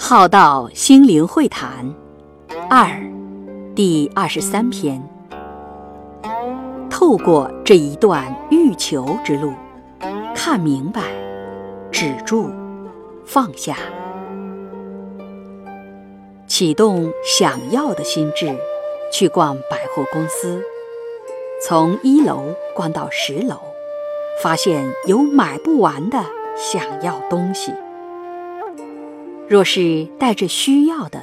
浩道心灵会谈。二第二十三篇，透过这一段欲求之路，看明白，止住，放下，启动想要的心智，去逛百货公司，从一楼逛到十楼，发现有买不完的想要东西。若是带着需要的、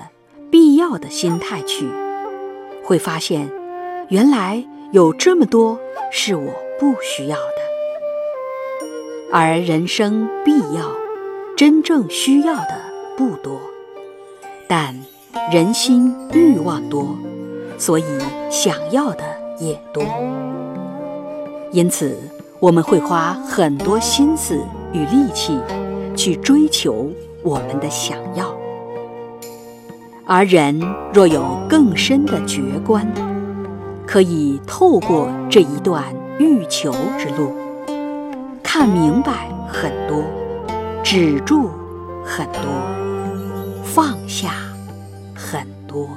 必要的心态去，会发现，原来有这么多是我不需要的。而人生必要、真正需要的不多，但人心欲望多，所以想要的也多。因此，我们会花很多心思与力气去追求。我们的想要，而人若有更深的觉观，可以透过这一段欲求之路，看明白很多，止住很多，放下很多。